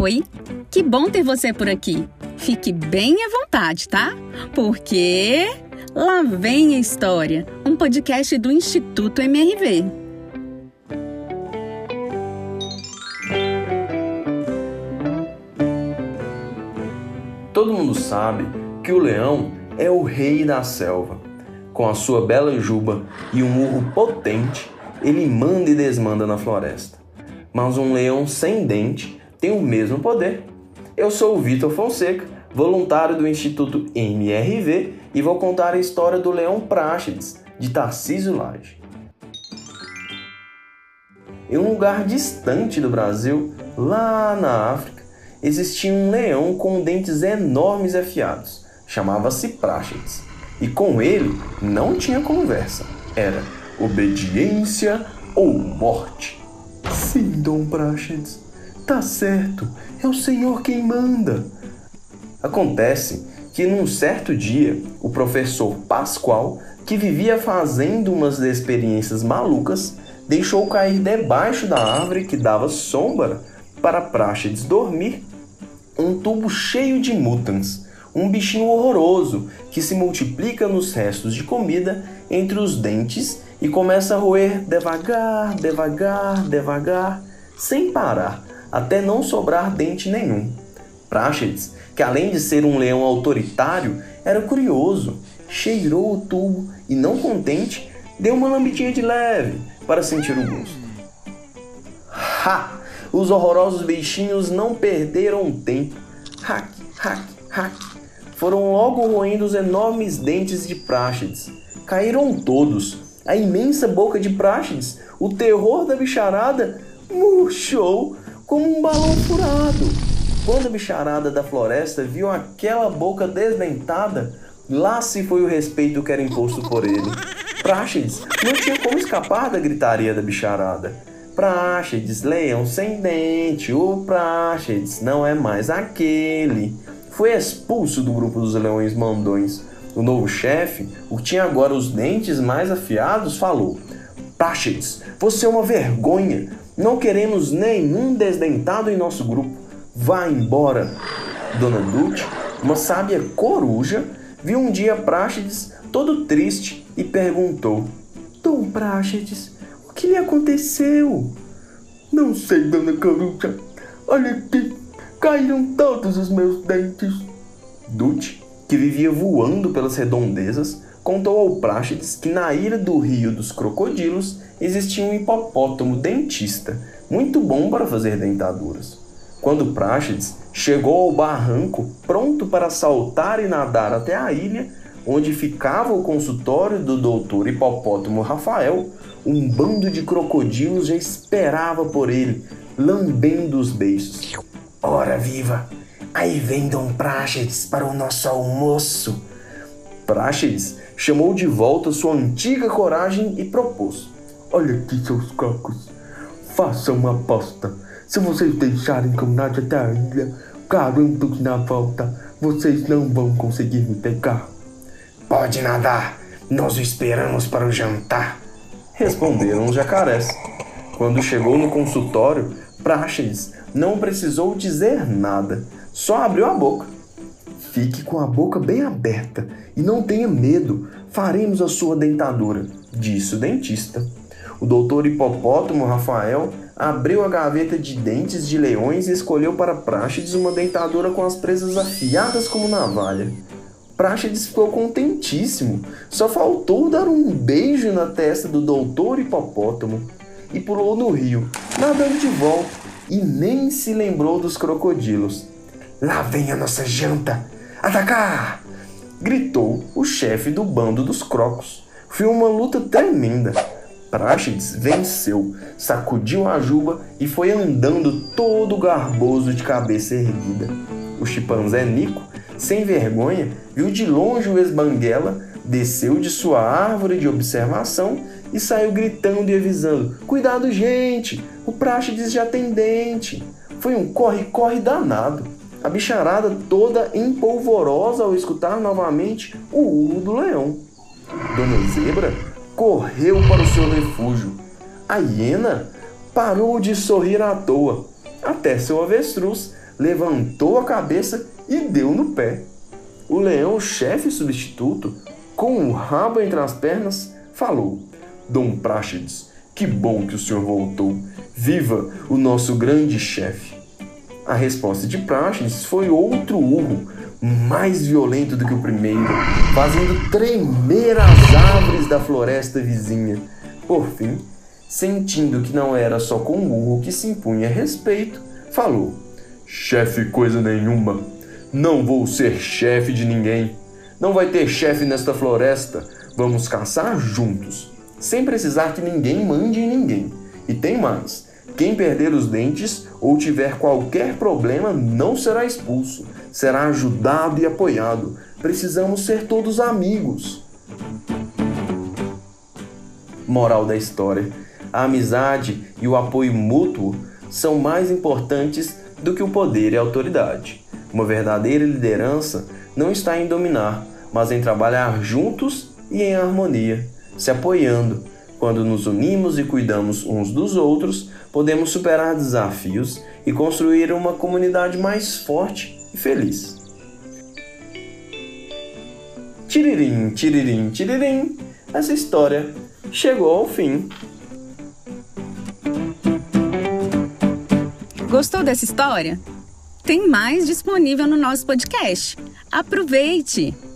Oi, que bom ter você por aqui. Fique bem à vontade, tá? Porque lá vem a história, um podcast do Instituto MRV. Todo mundo sabe que o leão é o rei da selva. Com a sua bela juba e um urro potente, ele manda e desmanda na floresta. Mas um leão sem dente tem o mesmo poder. Eu sou o Vitor Fonseca, voluntário do Instituto MRV e vou contar a história do leão Práxides, de Tarcísio Lage. Em um lugar distante do Brasil, lá na África, existia um leão com dentes enormes e afiados. Chamava-se Práxides. E com ele não tinha conversa. Era obediência ou morte. Sim, Dom Práxides. Tá certo, é o Senhor quem manda. Acontece que num certo dia, o professor Pascoal, que vivia fazendo umas experiências malucas, deixou cair debaixo da árvore que dava sombra para Práxides dormir um tubo cheio de mutans, um bichinho horroroso que se multiplica nos restos de comida entre os dentes e começa a roer devagar, devagar, devagar, sem parar, até não sobrar dente nenhum. Práxedes, que além de ser um leão autoritário, era curioso, cheirou o tubo e, não contente, deu uma lambidinha de leve para sentir o gosto. Ha! Os horrorosos bichinhos não perderam tempo. Hack, hack, hack. Foram logo roendo os enormes dentes de Práxedes. Caíram todos. A imensa boca de Práxedes, o terror da bicharada, murchou como um balão furado. Quando a bicharada da floresta viu aquela boca desdentada, lá se foi o respeito que era imposto por ele. Práxedes não tinha como escapar da gritaria da bicharada. Práxedes, leão sem dente, o Práxedes não é mais aquele. Foi expulso do grupo dos leões mandões. O novo chefe, o que tinha agora os dentes mais afiados, falou: Práxedes, você é uma vergonha. Não queremos nenhum desdentado em nosso grupo. Vá embora. Dona Dulce, uma sábia coruja, viu um dia Práxedes todo triste e perguntou: Dom Práxedes, o que lhe aconteceu? Não sei, Dona Coruja. Olha aqui, caíram todos os meus dentes. Dulce, que vivia voando pelas redondezas, contou ao Práxedes que na ilha do Rio dos Crocodilos existia um hipopótamo dentista, muito bom para fazer dentaduras. Quando Práxedes chegou ao barranco, pronto para saltar e nadar até a ilha, onde ficava o consultório do doutor hipopótamo Rafael, um bando de crocodilos já esperava por ele, lambendo os beiços. Ora viva! Aí vem Dom Práxedes para o nosso almoço! Práxedes chamou de volta sua antiga coragem e propôs: Olha aqui, seus cocos, façam uma aposta. Se vocês deixarem que eu nade até a ilha, garanto que na volta vocês não vão conseguir me pegar. Pode nadar, nós o esperamos para o jantar, responderam os jacarés. Quando chegou no consultório, Práxedes não precisou dizer nada, só abriu a boca. Fique com a boca bem aberta e não tenha medo, faremos a sua dentadura, disse o dentista. O doutor hipopótamo Rafael abriu a gaveta de dentes de leões e escolheu para Práxedes uma dentadura com as presas afiadas como navalha. Práxedes ficou contentíssimo, só faltou dar um beijo na testa do doutor hipopótamo e pulou no rio, nadando de volta, e nem se lembrou dos crocodilos. Lá vem a nossa janta! Atacar! gritou o chefe do bando dos crocos. Foi uma luta tremenda. Práxedes venceu, sacudiu a juba e foi andando todo garboso de cabeça erguida. O chimpanzé Nico, sem vergonha, viu de longe o esbanguela, desceu de sua árvore de observação e saiu gritando e avisando: Cuidado, gente! O Práxedes já tem dente! Foi um corre-corre danado. A bicharada toda empolvorosa ao escutar novamente o urro do leão. Dona Zebra correu para o seu refúgio. A hiena parou de sorrir à toa, até seu avestruz levantou a cabeça e deu no pé. O leão, chefe substituto, com o rabo entre as pernas, falou: Dom Práxides, que bom que o senhor voltou. Viva o nosso grande chefe. A resposta de Práxides foi outro urro, mais violento do que o primeiro, fazendo tremer as árvores da floresta vizinha. Por fim, sentindo que não era só com o urro que se impunha respeito, falou: Chefe, coisa nenhuma. Não vou ser chefe de ninguém. Não vai ter chefe nesta floresta. Vamos caçar juntos, sem precisar que ninguém mande em ninguém. E tem mais: quem perder os dentes ou tiver qualquer problema não será expulso, será ajudado e apoiado. Precisamos ser todos amigos. Moral da história: a amizade e o apoio mútuo são mais importantes do que o poder e a autoridade. Uma verdadeira liderança não está em dominar, mas em trabalhar juntos e em harmonia, se apoiando. Quando nos unimos e cuidamos uns dos outros, podemos superar desafios e construir uma comunidade mais forte e feliz. Tiririm, tiririm, tiririm, essa história chegou ao fim. Gostou dessa história? Tem mais disponível no nosso podcast. Aproveite!